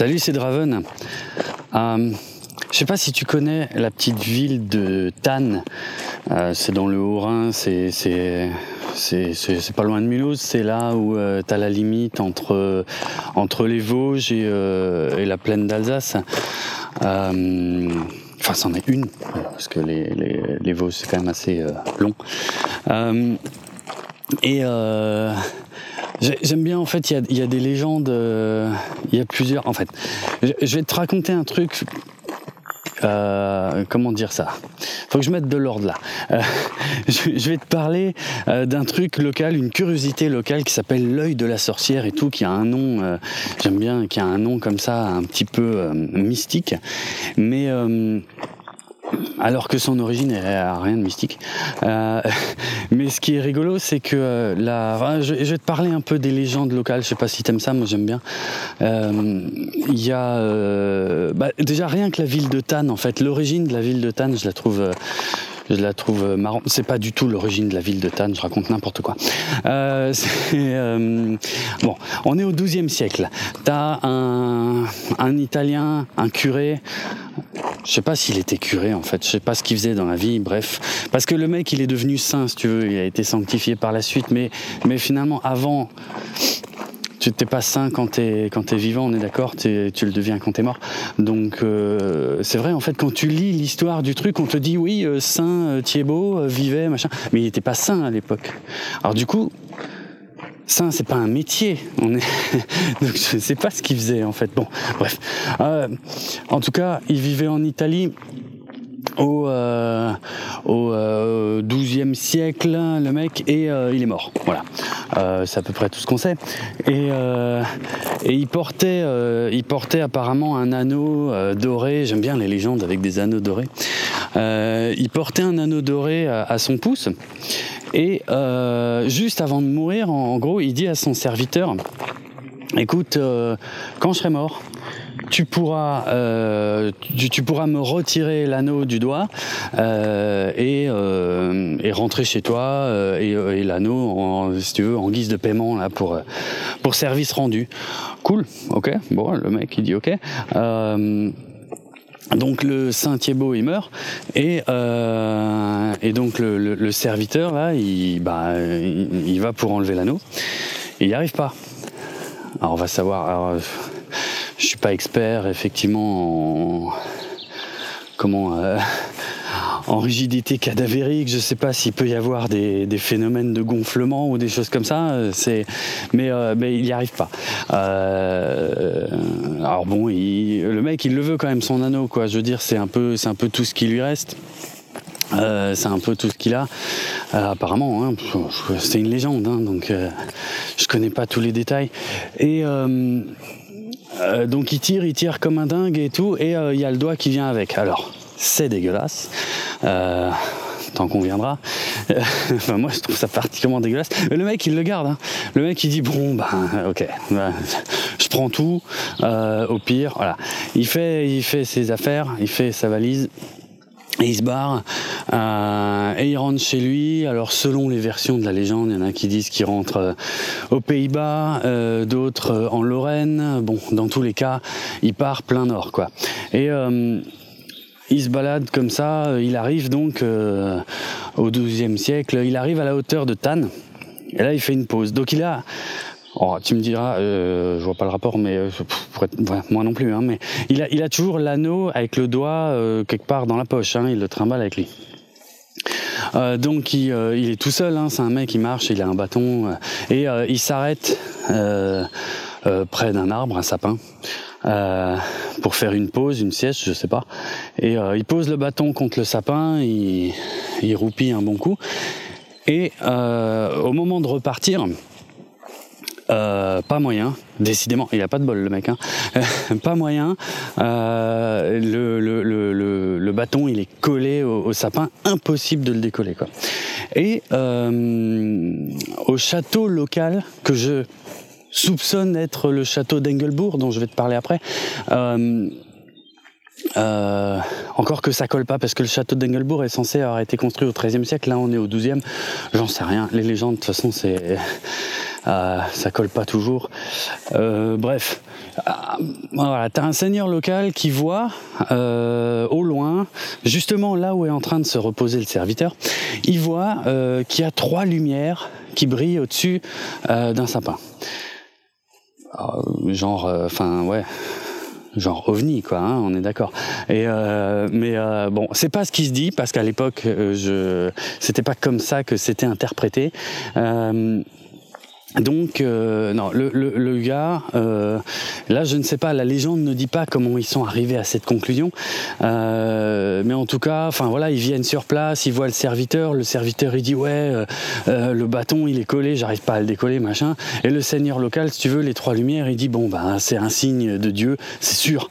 Salut, c'est Draven. Euh, je sais pas si tu connais la petite ville de Tannes. Euh, c'est dans le Haut-Rhin, c'est pas loin de Mulhouse, c'est là où euh, tu as la limite entre, les Vosges et, euh, la plaine d'Alsace. Euh, enfin, c'en est une, parce que les, les, Vosges, c'est quand même assez long. Et j'aime bien, en fait, il y a, des légendes, il y a plusieurs. En fait, je vais te raconter un truc euh, comment dire ça? Faut que je mette de l'ordre là. Euh, je, vais te parler euh, d'un truc local, une curiosité locale qui s'appelle l'œil de la sorcière et tout, qui a un nom, euh, j'aime bien, qui a un nom comme ça, un petit peu euh, mystique, mais alors que son origine est rien de mystique. Euh, mais ce qui est rigolo, c'est que euh, la, je, vais te parler un peu des légendes locales. Je sais pas si t'aimes ça, moi j'aime bien. Il euh, y a bah, déjà rien que la ville de Tannes. En fait, l'origine de la ville de Tannes, je la trouve je la trouve marrante. C'est pas du tout l'origine de la ville de Tannes, je raconte n'importe quoi. Euh, euh, bon, on est au XIIe siècle. T'as un, un Italien, un curé. Je sais pas s'il était curé en fait, je sais pas ce qu'il faisait dans la vie, bref. Parce que le mec il est devenu saint si tu veux, il a été sanctifié par la suite, mais finalement avant, tu n'es pas sain quand tu es, quand es vivant, on est d'accord, tu le deviens quand tu es mort. Donc euh, c'est vrai, en fait, quand tu lis l'histoire du truc, on te dit oui, euh, saint euh, Thiebaud euh, vivait, machin, mais il n'était pas saint à l'époque. Alors du coup, saint, c'est pas un métier. On donc je sais pas ce qu'il faisait en fait. Bon, bref. En tout cas, il vivait en Italie au, euh, au euh, 12e siècle, le mec, et euh, il est mort. Voilà. Euh, c'est à peu près tout ce qu'on sait. Et, et il, portait, il portait apparemment un anneau doré. J'aime bien les légendes avec des anneaux dorés. il portait un anneau doré à, à son pouce. Et juste avant de mourir, en, en, gros, il dit à son serviteur Écoute, quand je serai mort, tu pourras, euh, tu, pourras me retirer l'anneau du doigt euh, et, euh, et, rentrer chez toi et, l'anneau, si tu veux, en guise de paiement là pour pour service rendu. Cool, ok. Bon, le mec il dit ok. Donc le Saint Thiebaud il meurt et, et donc le, serviteur là il, bah, il, va pour enlever l'anneau il n'y arrive pas. Alors on va savoir. Je suis pas expert effectivement en comment euh, en rigidité cadavérique. Je sais pas s'il peut y avoir des, des, phénomènes de gonflement ou des choses comme ça. C'est mais euh, mais il n'y arrive pas. Euh, alors bon, le mec il le veut quand même son anneau quoi. Je veux dire c'est un peu c'est un peu tout ce qui lui reste. C'est un peu tout ce qu'il a. Apparemment, hein, c'est une légende, hein, donc je connais pas tous les détails. Et euh, donc il tire, il tire comme un dingue et tout, et il euh, y a le doigt qui vient avec. Alors, c'est dégueulasse. Euh, tant qu'on viendra. enfin, moi, je trouve ça particulièrement dégueulasse. Mais le mec, il le garde. Hein. Le mec, il dit bon, ben, ok, ben, je prends tout. Euh, au pire, voilà. Il fait, il fait ses affaires, il fait sa valise. Et il se barre euh, et il rentre chez lui. Alors selon les versions de la légende, il y en a qui disent qu'il rentre euh, aux Pays-Bas, euh, d'autres en Lorraine. Bon, dans tous les cas, il part plein nord, quoi. Et il se balade comme ça. Il arrive donc au XIIe siècle. Il arrive à la hauteur de Tannes. Et là, il fait une pause. Donc il a Oh, tu me diras, euh, je vois pas le rapport, mais euh, moi non plus. Hein, mais il a, toujours l'anneau avec le doigt euh, quelque part dans la poche. Hein, il le trimballe avec lui. Euh, donc il, est tout seul. Hein, c'est un mec qui marche, il a un bâton et il s'arrête près d'un arbre, un sapin. pour faire une pause, une sieste, je sais pas. Et il pose le bâton contre le sapin, il, il un bon coup. Et au moment de repartir, euh, pas moyen, décidément, il a pas de bol le mec, hein. pas moyen. Euh, le, bâton il est collé au, sapin, impossible de le décoller quoi. Et euh, au château local que je soupçonne être le château d'Engelbourg, dont je vais te parler après. Euh, euh, encore que ça colle pas parce que le château d'Engelbourg est censé avoir été construit au XIIIe siècle. Là, on est au XIIe. J'en sais rien. Les légendes, de toute façon, c'est euh, ça colle pas toujours. Euh, bref, ah, voilà, t'as un seigneur local qui voit euh, au loin, justement là où est en train de se reposer le serviteur, il voit euh, qu'il y a trois lumières qui brillent au-dessus euh, d'un sapin. genre, enfin ouais, genre ovni quoi hein, on est d'accord et mais bon c'est pas ce qui se dit parce qu'à l'époque je c'était pas comme ça que c'était interprété donc euh, non, le, le, gars, euh, là je ne sais pas, la légende ne dit pas comment ils sont arrivés à cette conclusion, euh, mais en tout cas, enfin voilà, ils viennent sur place, ils voient le serviteur, le serviteur il dit ouais, le bâton il est collé, j'arrive pas à le décoller, machin, et le seigneur local, si tu veux, les trois lumières, il dit bon ben c'est un signe de Dieu, c'est sûr,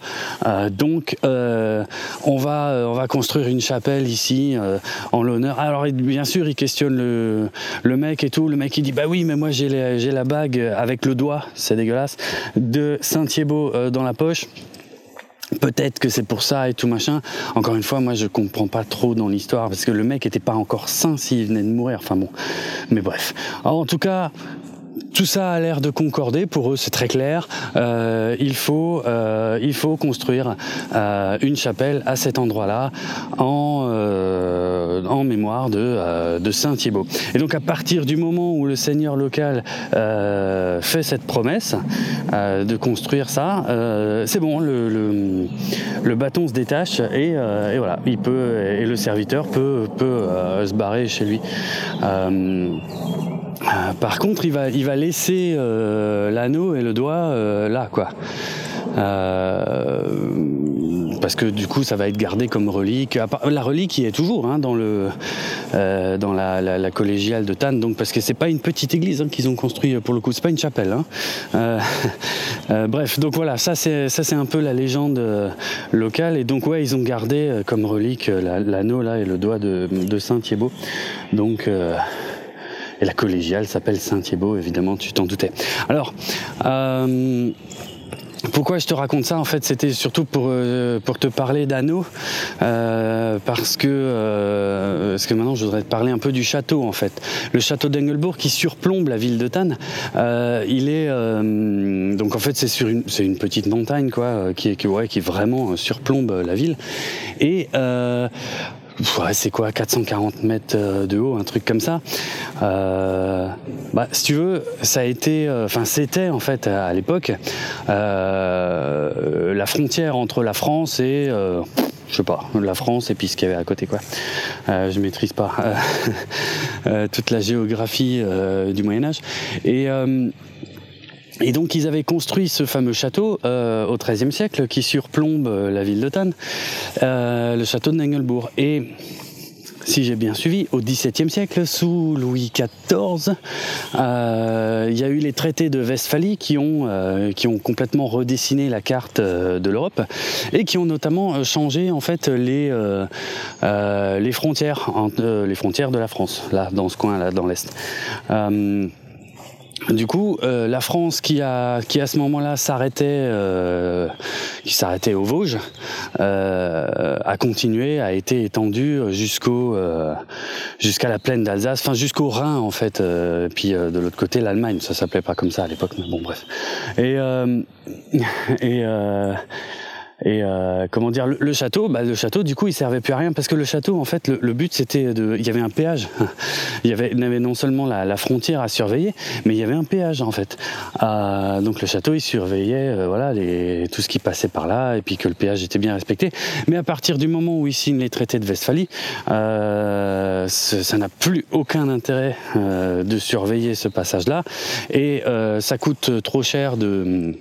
donc on va on va construire une chapelle ici en l'honneur. Alors bien sûr il questionne le le mec et tout, le mec il dit bah oui mais moi j'ai les j'ai la bague avec le doigt, c'est dégueulasse, de Saint-Thibault euh, dans la poche. Peut-être que c'est pour ça et tout machin. Encore une fois, moi je comprends pas trop dans l'histoire parce que le mec était pas encore sain s'il venait de mourir. Enfin bon, mais bref. en tout cas, tout ça a l'air de concorder pour eux, c'est très clair. Euh, il faut, euh, il faut construire une chapelle à cet endroit-là en, euh, en mémoire de, euh, Saint Thibaut. Et donc à partir du moment où le seigneur local euh, fait cette promesse de construire ça, c'est bon, le, bâton se détache et, voilà, il peut et le serviteur peut, se barrer chez lui. Par contre, il va, laisser l'anneau et le doigt là, quoi. Parce que du coup, ça va être gardé comme relique. La relique, qui est toujours hein, dans le dans la, collégiale de Tannes. Donc, parce que c'est pas une petite église hein, qu'ils ont construit pour le coup, c'est pas une chapelle. Hein. bref, donc voilà, ça c'est ça c'est un peu la légende locale. Et donc ouais, ils ont gardé comme relique l'anneau là et le doigt de, Saint Thibaut. Donc et la collégiale s'appelle Saint-Thibault, évidemment, tu t'en doutais. Alors, euh, pourquoi je te raconte ça En fait, c'était surtout pour euh, pour te parler d'anneaux, euh, parce que euh, parce que maintenant je voudrais te parler un peu du château en fait. Le château d'Engelbourg qui surplombe la ville de Tannes. Euh, il est euh, donc en fait c'est sur une c'est une petite montagne quoi, qui qui ouais, qui vraiment surplombe la ville et c'est quoi 440 mètres euh, de haut, un truc comme ça. Euh, bah, si tu veux, ça a été, euh, enfin c'était en fait à l'époque euh, la frontière entre la France et euh, je sais pas, la France et puis ce qu'il y avait à côté quoi. Euh, je maîtrise pas toute la géographie du Moyen Âge et et donc ils avaient construit ce fameux château euh, au XIIIe siècle qui surplombe euh, la ville de Tannes, euh, le château de Nengelbourg. Et si j'ai bien suivi, au XVIIe siècle, sous Louis XIV, euh, il y a eu les traités de Westphalie qui ont, euh, qui ont complètement redessiné la carte euh, de l'Europe et qui ont notamment changé en fait les, les frontières, les frontières de la France, là dans ce coin-là, dans l'est. Du coup, euh, la France qui a qui à ce moment-là s'arrêtait euh, qui s'arrêtait aux Vosges euh, a continué, a été étendue jusqu'au euh, jusqu'à la plaine d'Alsace, enfin jusqu'au Rhin en fait. Euh, puis euh, de l'autre côté l'Allemagne, ça s'appelait pas comme ça à l'époque, mais bon bref. Et et et euh, comment dire, le, château, bah, le château, du coup, il servait plus à rien parce que le château, en fait, le, but c'était de, il y avait un péage. il y avait, il y avait non seulement la, la, frontière à surveiller, mais il y avait un péage en fait. Euh, donc le château, il surveillait, euh, voilà, les, tout ce qui passait par là et puis que le péage était bien respecté. Mais à partir du moment où il signe les traités de Westphalie, euh, ça n'a plus aucun intérêt euh, de surveiller ce passage-là et ça coûte trop cher de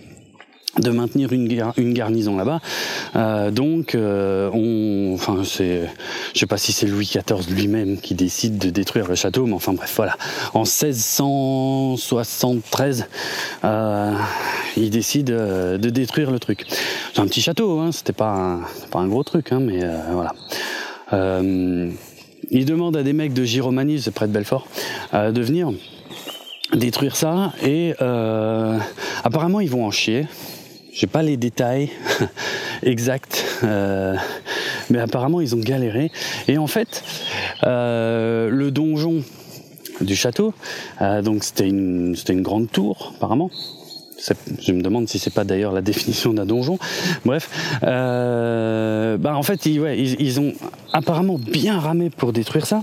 de maintenir une, gar une garnison là-bas. Euh, donc, euh, on, enfin, c'est, je sais pas si c'est Louis XIV lui-même qui décide de détruire le château, mais enfin bref, voilà. En 1673, euh, il décide euh, de détruire le truc. C'est un petit château, hein, c'était pas un, pas un gros truc, hein, mais voilà. Il demande à des mecs de Giromanie, près de Belfort, de venir détruire ça et apparemment ils vont en chier j'ai pas les détails exacts, euh, mais apparemment ils ont galéré. Et en fait, euh, le donjon du château, euh, donc c'était une, grande tour apparemment. Je me demande si c'est pas d'ailleurs la définition d'un donjon. Bref, bah en fait, ils, ont apparemment bien ramé pour détruire ça.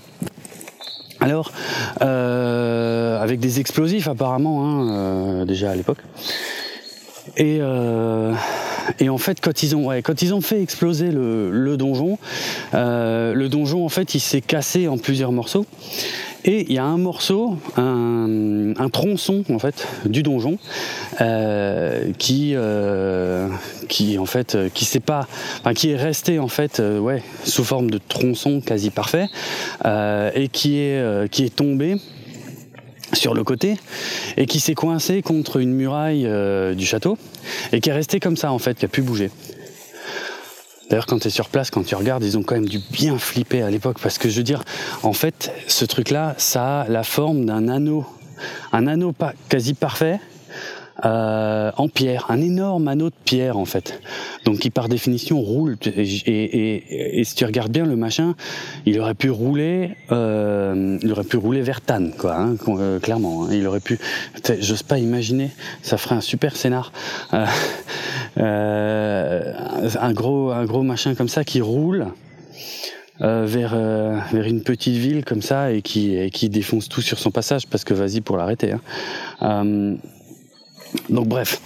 Alors, avec des explosifs apparemment, hein, déjà à l'époque. Et, euh, et en fait, quand ils ont, fait exploser le, donjon, euh, le donjon en fait, il s'est cassé en plusieurs morceaux. Et il y a un morceau, un, tronçon en fait du donjon euh, qui, qui en fait, qui enfin, qui est resté en fait, ouais, sous forme de tronçon quasi parfait et qui est, qui est tombé sur le côté et qui s'est coincé contre une muraille euh, du château et qui est resté comme ça en fait, qui a pu bouger. D'ailleurs, quand tu es sur place, quand tu regardes, ils ont quand même dû bien flipper à l'époque parce que je veux dire, en fait, ce truc-là, ça a la forme d'un anneau, un anneau pas quasi parfait euh, en pierre, un énorme anneau de pierre en fait. Donc qui par définition roule. Et, et, et, si tu regardes bien le machin, il aurait pu rouler, euh, il aurait pu rouler vers Tannes, quoi, hein, euh, clairement. Hein. Il aurait pu. J'ose pas imaginer. Ça ferait un super scénar. Euh, euh, un gros, un gros machin comme ça qui roule. Euh, vers euh, vers une petite ville comme ça et qui et qui défonce tout sur son passage parce que vas-y pour l'arrêter. Hein. Donc bref,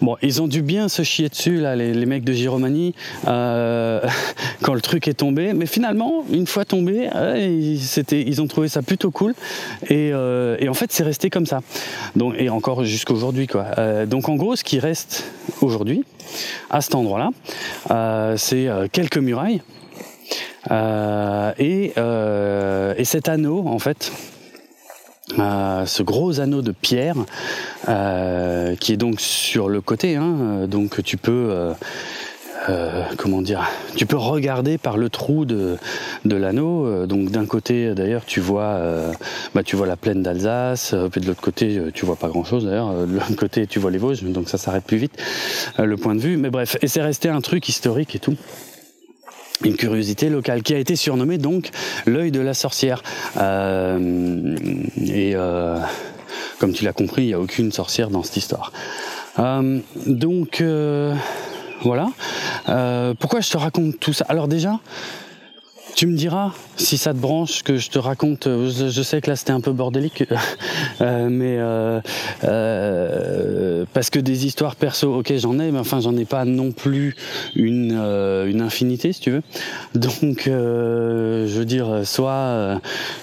bon, ils ont dû bien se chier dessus là, les, mecs de Giromanie, euh, quand le truc est tombé. Mais finalement, une fois tombé, euh, ils ont trouvé ça plutôt cool. Et, euh, en fait, c'est resté comme ça. Et encore jusqu'aujourd'hui quoi. Euh, donc en gros, ce qui reste aujourd'hui à cet endroit-là, c'est quelques murailles et, et cet anneau en fait. Euh, ce gros anneau de pierre euh, qui est donc sur le côté, hein, donc tu peux euh, euh, comment dire, tu peux regarder par le trou de, l'anneau. Donc d'un côté, d'ailleurs, tu vois, euh, bah, tu vois la plaine d'Alsace, puis de l'autre côté, tu vois pas grand-chose. D'ailleurs, de côté, tu vois les Vosges, donc ça s'arrête plus vite le point de vue. Mais bref, et c'est resté un truc historique et tout une curiosité locale qui a été surnommée donc l'œil de la sorcière. Euh, et euh, comme tu l'as compris, il n'y a aucune sorcière dans cette histoire. Euh, donc voilà. pourquoi je te raconte tout ça? Alors déjà, tu me diras si ça te branche que je te raconte. Euh, je, sais que là c'était un peu bordélique, euh, mais euh, euh, parce que des histoires perso, ok, j'en ai, mais enfin j'en ai pas non plus une euh, une infinité, si tu veux. Donc, je veux dire, soit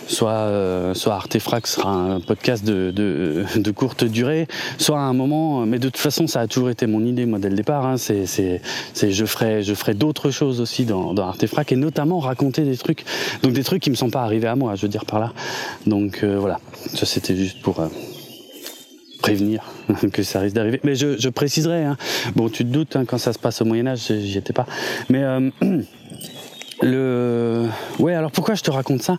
soit soit Artefract sera un podcast de, de, de courte durée, soit à un moment. Mais de toute façon, ça a toujours été mon idée, moi dès le départ. Hein, c'est je ferai je ferai d'autres choses aussi dans, dans et notamment raconter des trucs, donc des trucs qui me sont pas arrivés à moi, je veux dire par là. Donc euh, voilà, ça c'était juste pour euh, prévenir que ça risque d'arriver. Mais je, préciserai, hein. bon tu te doutes hein, quand ça se passe au Moyen Âge, j'y étais pas. Mais euh, le ouais alors pourquoi je te raconte ça?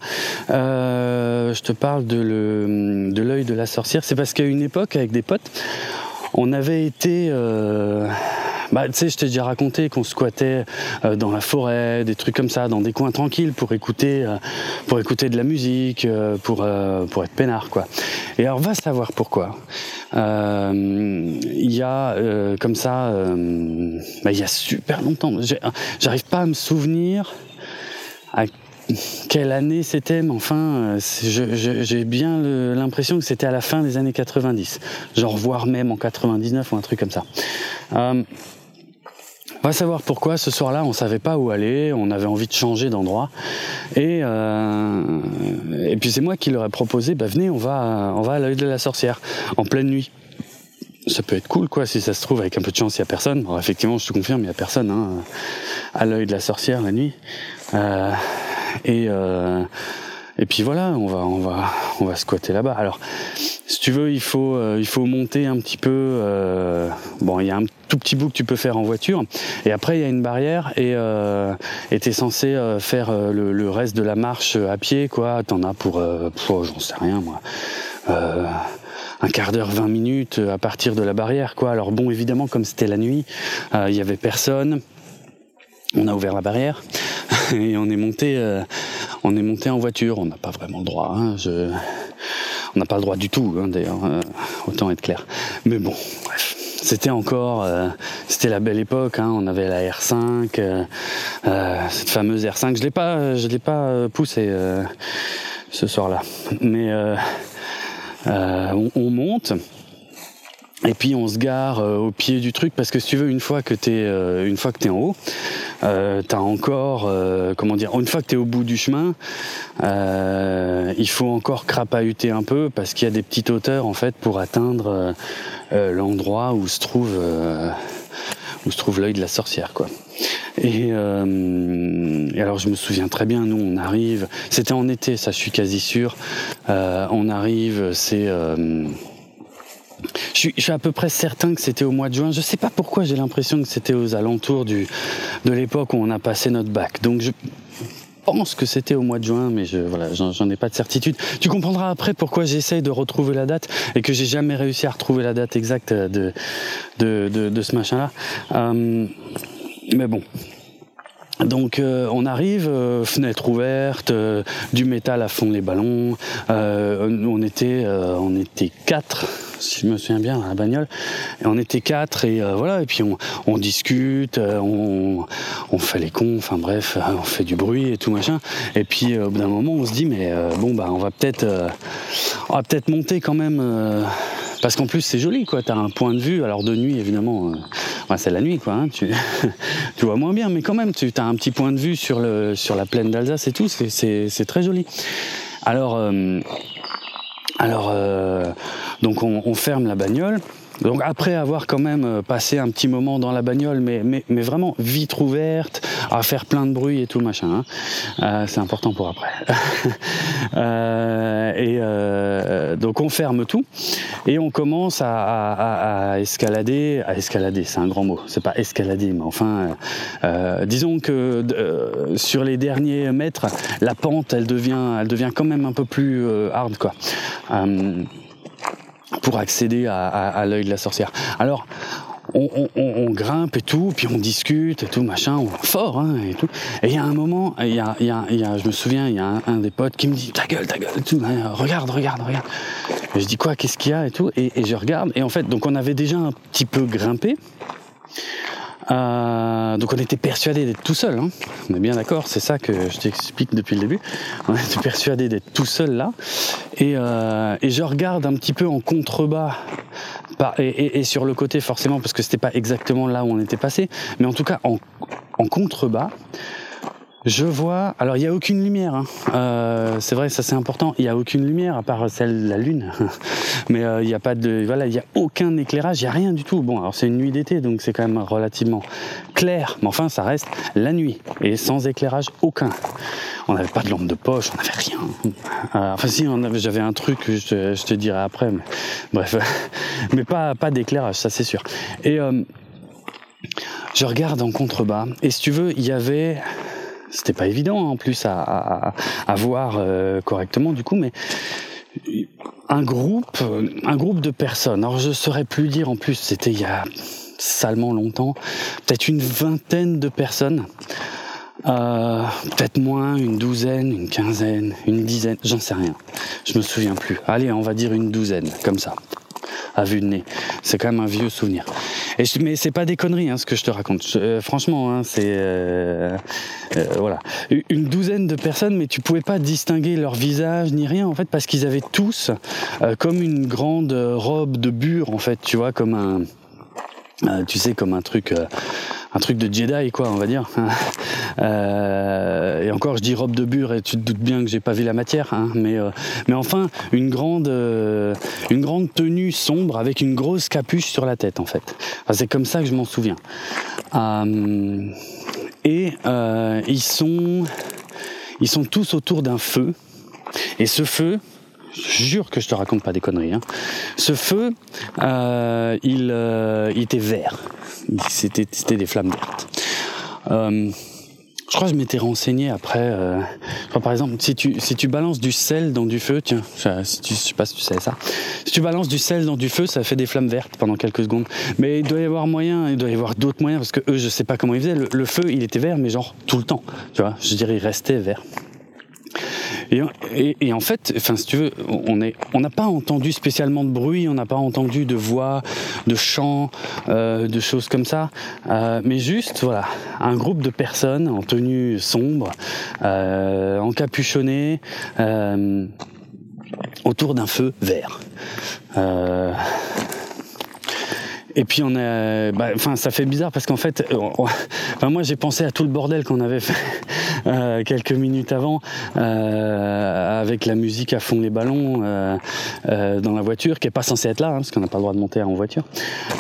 Je te parle de le de l'œil de la sorcière c'est parce qu'à une époque avec des potes on avait été euh, bah, tu sais, je t'ai déjà raconté qu'on squattait euh, dans la forêt, des trucs comme ça, dans des coins tranquilles pour écouter, euh, pour écouter de la musique, euh, pour, euh, pour être peinard, quoi. Et alors, va savoir pourquoi. Euh, Il y a comme ça, bah, il y a super longtemps, j'arrive pas à me souvenir à quelle année c'était, mais enfin, j'ai bien l'impression que c'était à la fin des années 90, genre voire même en 99 ou un truc comme ça. Euh, va savoir pourquoi ce soir-là on savait pas où aller, on avait envie de changer d'endroit et euh, et puis c'est moi qui leur ai proposé bah venez on va on va à l'œil de la sorcière en pleine nuit. Ça peut être cool quoi si ça se trouve avec un peu de chance il y a personne. Effectivement je te confirme il y a personne hein, à l'œil de la sorcière la nuit. Euh, et euh, et puis voilà, on va on va on va squatter là-bas. Alors si tu veux, il faut euh, il faut monter un petit peu. Euh, bon, il y a un tout petit bout que tu peux faire en voiture, et après il y a une barrière et euh, t'es censé faire le, le, reste de la marche à pied, quoi. T'en as pour, pour j'en sais rien moi. un quart d'heure, 20 minutes à partir de la barrière, quoi. Alors bon, évidemment, comme c'était la nuit, il y avait personne. On a ouvert la barrière et on est monté, euh, on est monté en voiture. On n'a pas vraiment le droit. Hein, je... On n'a pas le droit du tout, hein, d'ailleurs. Euh, autant être clair. Mais bon, bref. c'était encore, c'était la belle époque. Hein. on avait la R5, cette fameuse R5. Je l'ai pas, je l'ai pas poussé ce soir-là, mais on monte. Et puis on se gare euh, au pied du truc parce que si tu veux, une fois que t'es euh, une fois que t'es en haut, euh, t'as encore euh, comment dire, une fois que t'es au bout du chemin, il faut encore crapahuter un peu parce qu'il y a des petites hauteurs en fait pour atteindre l'endroit où se trouve où se trouve l'œil de la sorcière quoi. Et, et, alors je me souviens très bien, nous on arrive, c'était en été, ça je suis quasi sûr. on arrive, c'est je suis, à peu près certain que c'était au mois de juin. Je sais pas pourquoi j'ai l'impression que c'était aux alentours du, de l'époque où on a passé notre bac. Donc je pense que c'était au mois de juin, mais je, voilà, j'en ai pas de certitude. Tu comprendras après pourquoi j'essaye de retrouver la date et que j'ai jamais réussi à retrouver la date exacte de, de, de, ce machin-là. Euh, mais bon, donc euh, on arrive, euh, fenêtre ouverte, du métal à fond les ballons. on était, on était quatre si je me souviens bien, dans la bagnole. Et on était quatre et euh, voilà. Et puis on, discute, euh, on, fait les cons, enfin bref, euh, on fait du bruit et tout machin. Et puis au bout d'un moment, on se dit mais bon bah on va peut-être, on peut-être monter quand même. parce qu'en plus c'est joli quoi, t'as un point de vue, alors de nuit évidemment, c'est la nuit quoi, hein, tu, vois moins bien, mais quand même tu as un petit point de vue sur la plaine d'Alsace et tout, c'est très joli. Alors, alors donc on, on ferme la bagnole. Donc après avoir quand même euh, passé un petit moment dans la bagnole, mais, mais, vraiment vitre ouverte, à faire plein de bruit et tout machin, hein. euh, c'est important pour après. euh, et donc on ferme tout et on commence à, escalader, à escalader, c'est un grand mot, c'est pas escalader, mais enfin, disons que sur les derniers mètres, la pente, elle devient, elle devient quand même un peu plus hard quoi pour accéder à, l'œil de la sorcière. Alors, on, grimpe et tout, puis on discute et tout, machin, on, fort, hein, et tout. Et il y a un moment, y a, y, y a, je me souviens, il y a un, des potes qui me dit ta gueule, ta gueule, tout, hein, regarde, regarde, regarde. Et je dis quoi, qu'est-ce qu'il y a et tout, et, et je regarde, et en fait, donc on avait déjà un petit peu grimpé. Euh, donc on était persuadé d'être tout seul. Hein. On est bien d'accord, c'est ça que je t'explique depuis le début. On était persuadé d'être tout seul là. Et, euh, et, je regarde un petit peu en contrebas. Et, sur le côté forcément parce que c'était pas exactement là où on était passé, mais en tout cas en contrebas, je vois. Alors il n'y a aucune lumière. Hein. Euh, c'est vrai, ça c'est important. Il n'y a aucune lumière à part celle de la lune. Mais euh, il n'y a pas de. Voilà, il n'y a aucun éclairage. Il n'y a rien du tout. Bon, alors c'est une nuit d'été, donc c'est quand même relativement clair. Mais enfin, ça reste la nuit et sans éclairage aucun. On n'avait pas de lampe de poche, on n'avait rien. Euh, enfin si. J'avais un truc. Je je te dirai après. Mais, bref, mais pas pas d'éclairage, ça c'est sûr. Et euh, je regarde en contrebas. Et si tu veux, il y avait c'était pas évident en plus à, voir euh, correctement du coup, mais un groupe, un groupe de personnes. Alors je saurais plus dire en plus, c'était il y a salement longtemps, peut-être une vingtaine de personnes. Euh, peut-être moins, une douzaine, une quinzaine, une dizaine, j'en sais rien. Je me souviens plus. Allez, on va dire une douzaine, comme ça à vue de nez. C'est quand même un vieux souvenir. Et je, mais c'est pas des conneries hein, ce que je te raconte. Euh, franchement, hein, c'est euh, euh, voilà une douzaine de personnes, mais tu pouvais pas distinguer leur visage ni rien en fait parce qu'ils avaient tous comme une grande robe de bure en fait, tu vois, comme un tu sais, comme un truc, un truc de Jedi, quoi, on va dire. euh, et encore, je dis robe de bure, et tu te doutes bien que j'ai pas vu la matière, hein, mais, euh, mais enfin, une grande, une grande tenue sombre avec une grosse capuche sur la tête, en fait. C'est comme ça que je m'en souviens. et ils sont tous autour d'un feu. Et ce feu, je jure que je te raconte pas des conneries. Hein. Ce feu, euh, il, euh, il, était vert. C'était, des flammes vertes. Euh, je crois que je m'étais renseigné après. Par exemple, si tu, balances du sel dans du feu, tiens, si tu, je sais pas si tu sais ça. Si tu balances du sel dans du feu, ça fait des flammes vertes pendant quelques secondes. Mais il doit y avoir moyen, il doit y avoir d'autres moyens parce que eux, je sais pas comment ils faisaient. Le, le feu, il était vert, mais genre tout le temps. Tu vois, je dirais, il restait vert. Et, en fait, enfin, si tu veux, on n'a pas entendu spécialement de bruit, on n'a pas entendu de voix, de chants, euh, de choses comme ça, euh, mais juste, voilà, un groupe de personnes en tenue sombre, euh, encapuchonnées, euh, autour d'un feu vert. Et puis on a, bah, enfin, ça fait bizarre parce qu'en fait, moi j'ai pensé à tout le bordel qu'on avait fait quelques minutes avant euh, avec la musique à fond les ballons euh, euh dans la voiture, qui est pas censée être là, hein, parce qu'on n'a pas le droit de monter en voiture.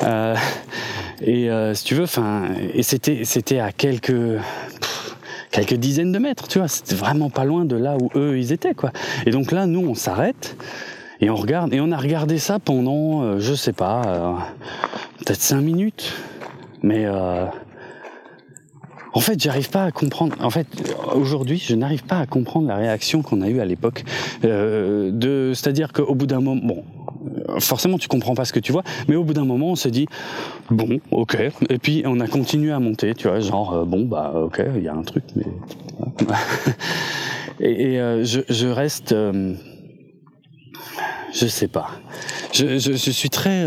Euh, et si tu veux, enfin, et c'était, c'était à quelques quelques dizaines de mètres, tu vois, c'était vraiment pas loin de là où eux ils étaient, quoi. Et donc là, nous, on s'arrête et on regarde, et on a regardé ça pendant, je sais pas peut-être cinq minutes. Mais euh, en fait, j'arrive pas à comprendre. En fait, aujourd'hui, je n'arrive pas à comprendre la réaction qu'on a eue à l'époque. Euh, de, c'est-à-dire qu'au bout d'un moment, bon, forcément, tu comprends pas ce que tu vois, mais au bout d'un moment, on se dit, bon, ok. Et puis, on a continué à monter, tu vois, genre, euh, bon, bah, ok, il y a un truc, mais. et, euh, je, je, reste. Euh, je sais pas. Je, je, je suis très.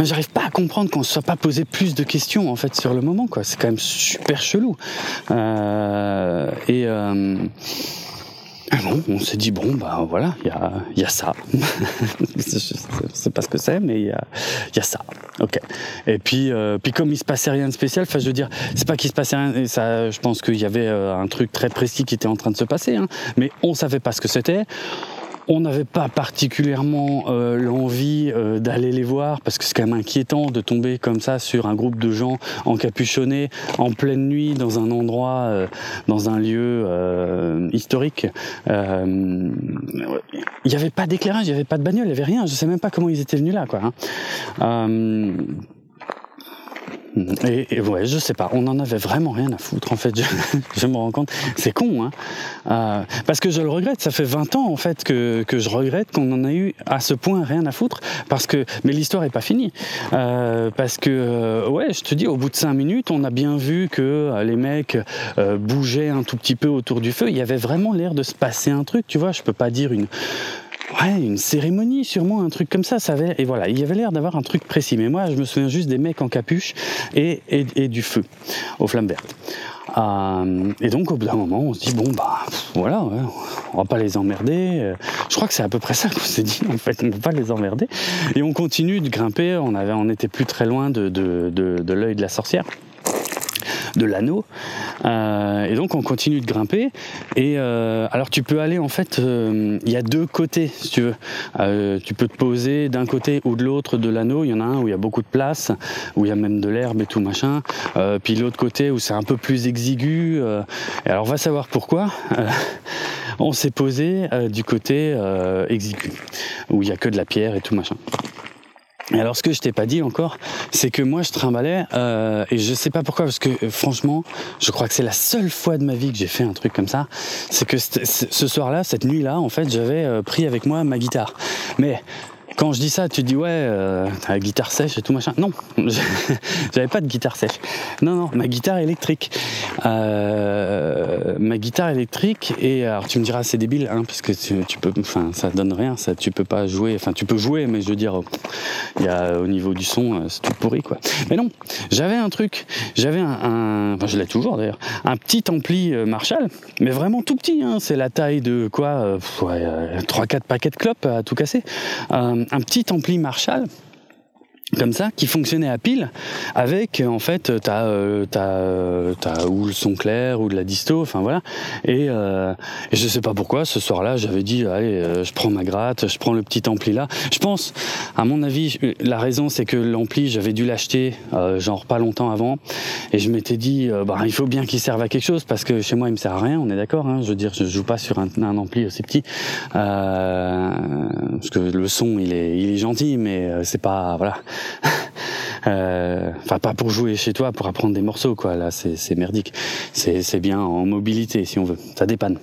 J'arrive pas à comprendre qu'on se soit pas posé plus de questions en fait sur le moment quoi. C'est quand même super chelou. Euh, et euh, bon, on s'est dit bon bah voilà, il y a, y a ça. je sais pas ce que c'est, mais il y a, y a ça. Ok. Et puis euh, puis comme il se passait rien de spécial, enfin je veux dire, c'est pas qu'il se passait rien. Ça, je pense qu'il y avait euh, un truc très précis qui était en train de se passer, hein, mais on savait pas ce que c'était on n'avait pas particulièrement euh, l'envie euh, d'aller les voir parce que c'est quand même inquiétant de tomber comme ça sur un groupe de gens encapuchonnés en pleine nuit dans un endroit, euh, dans un lieu historique. Il n'y avait pas d'éclairage, il n'y avait pas de bagnole, il n'y avait rien. Je sais même pas comment ils étaient venus là, quoi. Hein. Et, ouais, je sais pas, on en avait vraiment rien à foutre en fait. Je, je me rends compte, c'est con, hein. Euh, parce que je le regrette. Ça fait 20 ans en fait que, que je regrette qu'on en a eu à ce point rien à foutre. Parce que, mais l'histoire est pas finie. Euh, parce que euh, ouais, je te dis, au bout de 5 minutes, on a bien vu que euh, les mecs euh, bougeaient un tout petit peu autour du feu. Il y avait vraiment l'air de se passer un truc. Tu vois, je peux pas dire une Ouais, une cérémonie, sûrement un truc comme ça. ça avait, et voilà, il y avait l'air d'avoir un truc précis. Mais moi, je me souviens juste des mecs en capuche et, et, et du feu aux flammes vertes. Euh, et donc, au bout d'un moment, on se dit bon bah voilà, on va pas les emmerder. Je crois que c'est à peu près ça qu'on s'est dit. En fait, on peut pas les emmerder. Et on continue de grimper. On avait, on était plus très loin de, de, de, de l'œil de la sorcière de l'anneau. Euh, et donc on continue de grimper. Et euh, alors tu peux aller en fait, euh, il y a deux côtés si tu veux. Tu peux te poser d'un côté ou de l'autre de l'anneau. Il y en a un où il y a beaucoup de place, où il y a même de l'herbe et tout machin. Puis l'autre côté où c'est un peu plus exigu. Et alors va savoir pourquoi. on s'est posé du côté exigu, où il y a que de la pierre et tout machin. Et alors ce que je t'ai pas dit encore, c'est que moi je trimballais euh, et je sais pas pourquoi parce que euh, franchement, je crois que c'est la seule fois de ma vie que j'ai fait un truc comme ça. C'est que ce soir-là, cette nuit-là, en fait, j'avais euh, pris avec moi ma guitare. Mais quand je dis ça, tu dis ouais, euh, t'as la guitare sèche et tout machin. Non, j'avais pas de guitare sèche. Non, non, ma guitare électrique. Euh, ma guitare électrique et alors tu me diras c'est débile, hein, parce que tu, peux, enfin ça donne rien, ça tu peux pas jouer. Enfin tu peux jouer, mais je veux dire, il y a au niveau du son, euh, c'est tout pourri quoi. Mais non, j'avais un truc, j'avais un, enfin, je l'ai toujours d'ailleurs, un petit ampli euh, Marshall, mais vraiment tout petit. Hein, c'est la taille de quoi, euh, ouais, 3-4 paquets de clopes à tout casser. Euh, un petit ampli Marshall comme ça qui fonctionnait à pile avec en fait t'as euh, t'as euh, t'as ou le son clair ou de la disto enfin voilà. Et, euh, et je sais pas pourquoi ce soir-là j'avais dit allez euh, je prends ma gratte je prends le petit ampli là. Je pense à mon avis la raison c'est que l'ampli j'avais dû l'acheter euh, genre pas longtemps avant. Et je m'étais dit euh, bah il faut bien qu'il serve à quelque chose parce que chez moi il me sert à rien on est d'accord hein, je veux dire je joue pas sur un, un ampli aussi petit. Parce que le son il est il est gentil mais c'est pas voilà. euh, enfin, pas pour jouer chez toi, pour apprendre des morceaux, quoi. Là, c'est merdique. C'est bien en mobilité, si on veut. Ça dépanne.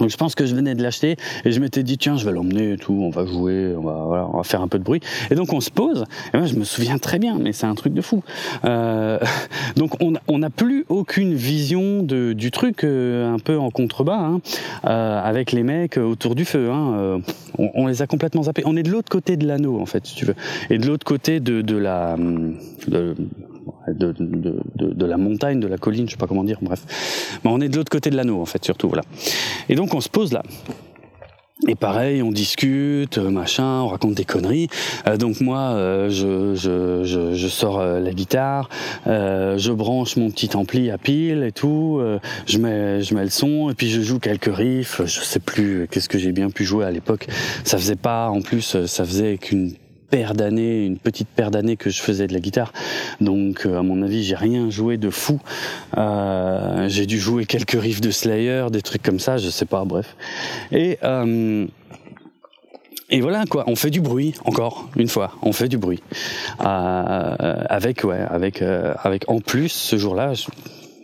Donc je pense que je venais de l'acheter et je m'étais dit tiens je vais l'emmener et tout, on va jouer, on va voilà, on va faire un peu de bruit. Et donc on se pose. Et moi je me souviens très bien, mais c'est un truc de fou. Euh, donc on n'a plus aucune vision de, du truc euh, un peu en contrebas hein, euh, avec les mecs autour du feu. Hein, euh, on, on, les a complètement zappés. On est de l'autre côté de l'anneau en fait si tu veux, et de l'autre côté de, de la de, de, la montagne, de la colline, je sais pas comment dire, bref. Mais on est de l'autre côté de l'anneau, en fait, surtout, voilà. Et donc on se pose là. Et pareil, on discute, machin, on raconte des conneries. Euh, donc moi, euh, je, je, je, sors euh, la guitare, euh, je branche mon petit ampli à pile et tout, euh, je mets, je mets le son et puis je joue quelques riffs. Je sais plus qu'est-ce que j'ai bien pu jouer à l'époque. Ça faisait pas, en plus, ça faisait qu'une paire d'années, une petite paire d'années que je faisais de la guitare. Donc, euh, à mon avis, j'ai rien joué de fou. Euh, j'ai dû jouer quelques riffs de Slayer, des trucs comme ça, je sais pas, bref. Et euh, voilà quoi, on fait du bruit encore une fois, on fait du bruit avec ouais, avec avec en plus ce jour-là.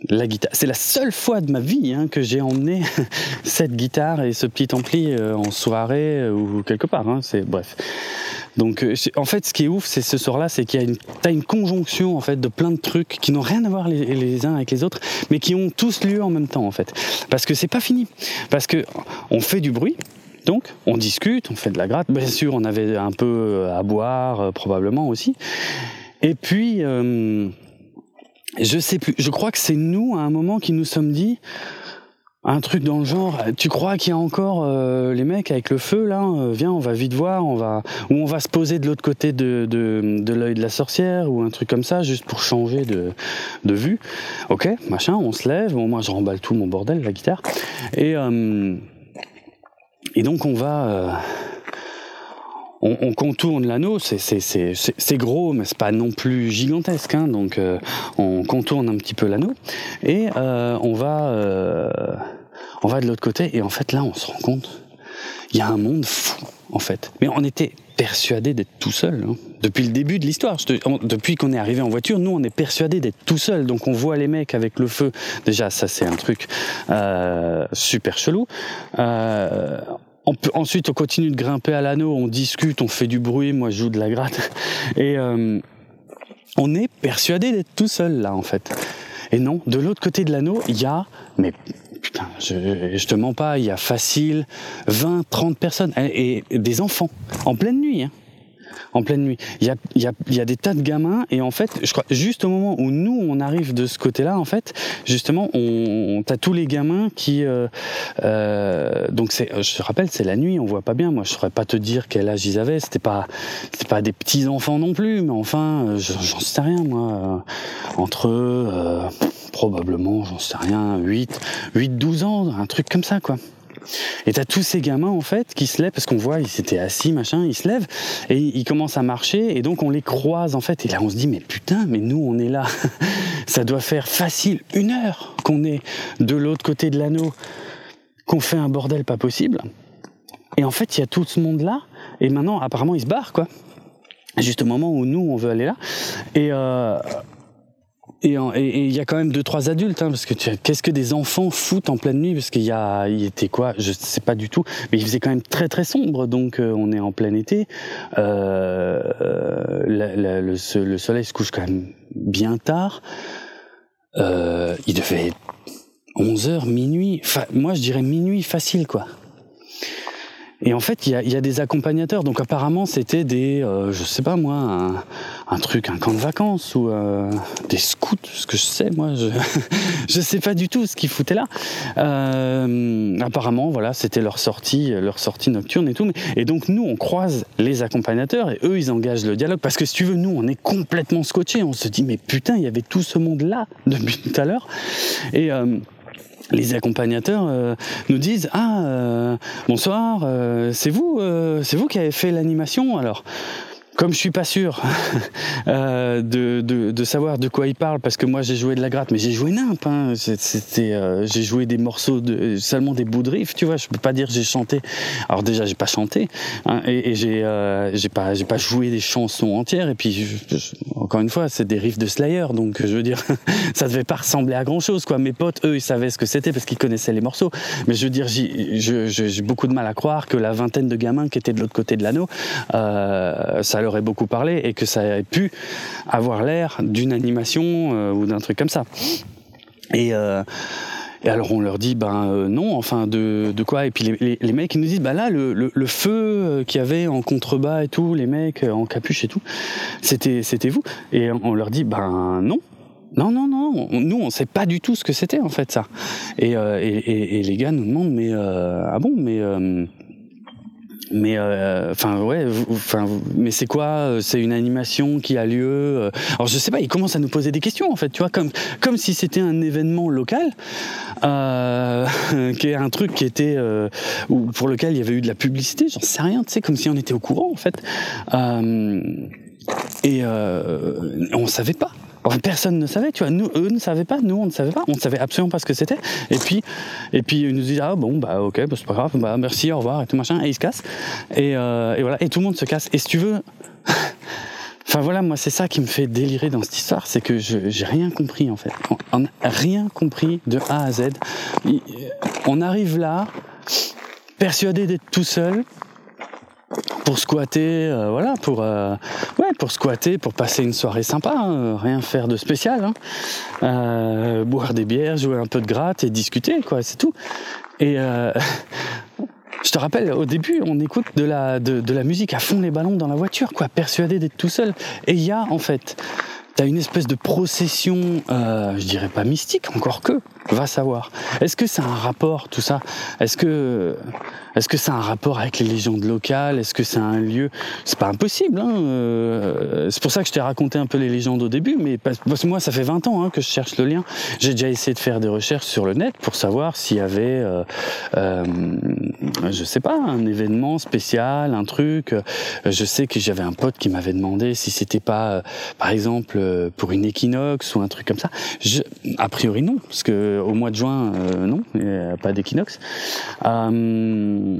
La guitare, c'est la seule fois de ma vie hein, que j'ai emmené cette guitare et ce petit ampli euh, en soirée ou quelque part. Hein, c'est bref. Donc, en fait, ce qui est ouf, c'est ce soir-là, c'est qu'il y a une, une conjonction en fait de plein de trucs qui n'ont rien à voir les, uns avec les autres, mais qui ont tous lieu en même temps en fait. Parce que c'est pas fini, parce que on fait du bruit. Donc, on discute, on fait de la gratte. Bien sûr, on avait un peu à boire, euh, probablement aussi. Et puis, euh, je sais plus. Je crois que c'est nous à un moment qui nous sommes dit un truc dans le genre. Tu crois qu'il y a encore euh, les mecs avec le feu là euh, Viens, on va vite voir, on va ou on va se poser de l'autre côté de l'œil de la sorcière ou un truc comme ça, juste pour changer de vue. Ok, machin, on se lève. Bon, moi, je remballe tout mon bordel, la guitare, et euh, et donc on va on, on, contourne l'anneau, c'est gros, mais c'est pas non plus gigantesque. Hein, donc euh, on contourne un petit peu l'anneau et euh, on va euh, on va de l'autre côté et en fait là on se rend compte, il y a un monde fou en fait. Mais on était persuadé d'être tout seul hein. depuis le début de l'histoire. Depuis qu'on est arrivé en voiture, nous on est persuadé d'être tout seul. Donc on voit les mecs avec le feu. Déjà ça c'est un truc euh, super chelou. Euh, ensuite, on continue de grimper à l'anneau, on discute, on fait du bruit, moi je joue de la gratte. Et euh, on est persuadé d'être tout seul là, en fait. Et non, de l'autre côté de l'anneau, il y a, mais putain, je, te mens pas, il y a facile 20, 30 personnes, et, et des enfants, en pleine nuit. Hein en pleine nuit. Il y a, y, a, y a des tas de gamins et en fait, je crois, juste au moment où nous on arrive de ce côté-là, en fait, justement, on, on tous les gamins qui, euh, euh, donc c'est, je te rappelle, c'est la nuit, on voit pas bien. Moi, je saurais pas te dire quel âge ils avaient. C'était pas, c'était pas des petits enfants non plus, mais enfin, j'en sais rien moi. Entre eux, euh, probablement, j'en sais rien, 8, 8, 12 ans, un truc comme ça, quoi. Et t'as tous ces gamins en fait qui se lèvent parce qu'on voit ils étaient assis machin, ils se lèvent et ils commencent à marcher et donc on les croise en fait et là on se dit mais putain mais nous on est là, ça doit faire facile une heure qu'on est de l'autre côté de l'anneau, qu'on fait un bordel pas possible. Et en fait il y a tout ce monde là et maintenant apparemment ils se barrent quoi. Juste au moment où nous on veut aller là et euh, et il y a quand même deux trois adultes hein, parce que qu'est-ce que des enfants foutent en pleine nuit parce qu'il y a il était quoi je sais pas du tout mais il faisait quand même très très sombre donc euh, on est en plein été. Euh, le, le, soleil se couche quand même bien tard. Euh, il devait 11 heures minuit enfin, moi je dirais minuit facile quoi et en fait, il y a, y a, des accompagnateurs. Donc apparemment, c'était des, euh, je sais pas moi, un, un, truc, un camp de vacances ou euh, des scouts, ce que je sais moi. Je, je sais pas du tout ce qu'ils foutaient là. Euh, apparemment, voilà, c'était leur sortie, leur sortie nocturne et tout. Et donc nous, on croise les accompagnateurs et eux, ils engagent le dialogue parce que si tu veux, nous, on est complètement scotchés. On se dit, mais putain, il y avait tout ce monde là depuis tout à l'heure. Et euh, les accompagnateurs euh, nous disent ah euh, bonsoir euh, c'est vous c'est vous qui avez fait l'animation alors comme je suis pas sûr euh, de, de, de, savoir de quoi il parle, parce que moi j'ai joué de la gratte, mais j'ai joué nimp. Hein, C'était, euh, j'ai joué des morceaux de seulement des bouts de riff, tu vois. Je peux pas dire j'ai chanté. Alors déjà j'ai pas chanté, hein, et, et j'ai euh, j'ai pas j'ai pas joué des chansons entières. Et puis encore une fois, c'est des riffs de Slayer, donc je veux dire, ça devait pas ressembler à grand chose, quoi. Mes potes, eux, ils savaient ce que c'était parce qu'ils connaissaient les morceaux. Mais je veux dire, j'ai beaucoup de mal à croire que la vingtaine de gamins qui étaient de l'autre côté de l'anneau, euh, ça aurait beaucoup parlé et que ça ait pu avoir l'air d'une animation euh, ou d'un truc comme ça. Et, euh, alors on leur dit ben euh, non, enfin de, de, quoi? Et puis les, les, mecs ils nous disent ben là le, le, feu qu'il y avait en contrebas et tout, les mecs en capuche et tout, c'était c'était vous? Et on leur dit ben non. Non, non, non, nous on sait pas du tout ce que c'était en fait ça. Et, et, les gars nous demandent mais ah bon mais mais euh, enfin ouais enfin mais c'est quoi euh, c'est une animation qui a lieu euh, alors je sais pas ils commencent à nous poser des questions en fait tu vois comme comme si c'était un événement local euh, qui est un truc qui était euh, pour lequel il y avait eu de la publicité j'en sais rien tu sais comme si on était au courant en fait euh, et on savait pas personne ne savait, tu vois. Nous, eux ne savaient pas, nous on ne savait pas, on ne savait absolument pas ce que c'était. Et puis, et puis ils nous disent ah bon bah ok, bah, c'est pas grave, bah merci, au revoir et tout machin, et ils se cassent. Et, euh, et voilà, et tout le monde se casse. Et si tu veux. Enfin voilà, moi c'est ça qui me fait délirer dans cette histoire, c'est que j'ai rien compris en fait. On n'a rien compris de A à Z. On arrive là, persuadé d'être tout seul, pour squatter, euh, voilà, pour euh, ouais, pour squatter, pour passer une soirée sympa, hein, rien faire de spécial, hein. euh, boire des bières, jouer un peu de gratte et discuter, quoi, c'est tout. Et euh, je te rappelle, au début, on écoute de la de, de, la musique à fond les ballons dans la voiture, quoi, persuadé d'être tout seul. Et il y a en fait, t'as une espèce de procession, je dirais pas mystique, encore que, va savoir. Est-ce que c'est un rapport tout ça? Est-ce que est-ce que c'est un rapport avec les légendes locales? Est-ce que c'est un lieu? C'est pas impossible. Hein euh, c'est pour ça que je t'ai raconté un peu les légendes au début, mais parce que moi, ça fait 20 ans hein, que je cherche le lien. J'ai déjà essayé de faire des recherches sur le net pour savoir s'il y avait, euh, euh, je sais pas, un événement spécial, un truc. Je sais que j'avais un pote qui m'avait demandé si c'était pas, euh, par exemple, euh, pour une équinoxe ou un truc comme ça. A priori non, parce que au mois de juin, euh, non, pas d'équinoxe. Euh,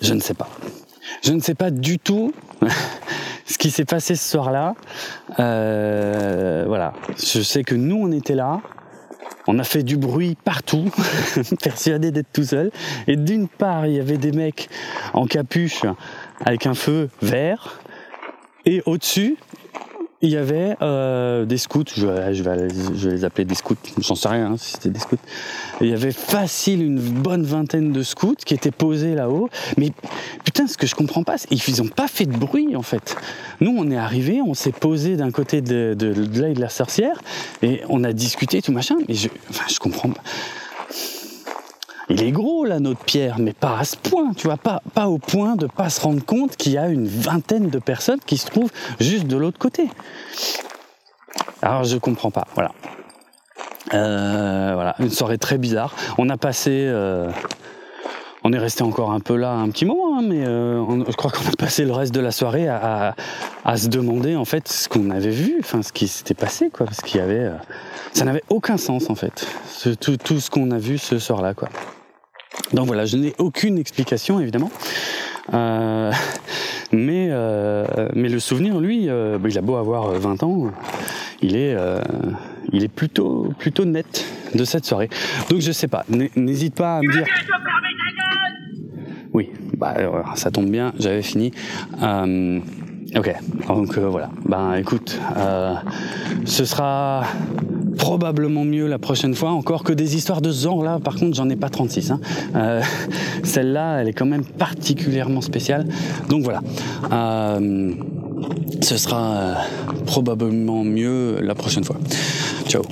je ne sais pas. Je ne sais pas du tout ce qui s'est passé ce soir-là. Euh, voilà. Je sais que nous, on était là. On a fait du bruit partout, persuadé d'être tout seul. Et d'une part, il y avait des mecs en capuche avec un feu vert. Et au-dessus, il y avait euh, des scouts, je, vais, je, vais, les appeler des scouts, j'en sais rien hein, si c'était des scouts. il y avait facile une bonne vingtaine de scouts qui étaient posés là-haut. Mais putain, ce que je comprends pas, c'est qu'ils ont pas fait de bruit en fait. Nous, on est arrivé, on s'est posé d'un côté de, de, de l'œil de la sorcière et on a discuté tout machin. Mais je, enfin, je comprends pas. Il est gros là notre Pierre, mais pas à ce point, tu vois, pas, pas au point de pas se rendre compte qu'il y a une vingtaine de personnes qui se trouvent juste de l'autre côté. Alors je comprends pas, voilà. Euh, voilà, une soirée très bizarre. On a passé, euh, on est resté encore un peu là un petit moment, hein, mais euh, je crois qu'on a passé le reste de la soirée à, à, se demander en fait ce qu'on avait vu, enfin ce qui s'était passé, quoi, parce qu'il y avait, ça n'avait aucun sens en fait, tout, tout ce qu'on a vu ce soir-là, quoi. Donc voilà, je n'ai aucune explication évidemment. Euh, mais, euh, mais le souvenir, lui, euh, il a beau avoir 20 ans, il est, plutôt, plutôt net de cette soirée. Donc je sais pas, n'hésite pas à me dire. Oui, bah, ça tombe bien, j'avais fini. Euh, ok, donc voilà. Ben écoute, ce sera probablement mieux la prochaine fois. Encore que des histoires de ce genre-là, par contre, j'en ai pas 36. Hein. Euh, Celle-là, elle est quand même particulièrement spéciale. Donc voilà. Euh, ce sera probablement mieux la prochaine fois. Ciao.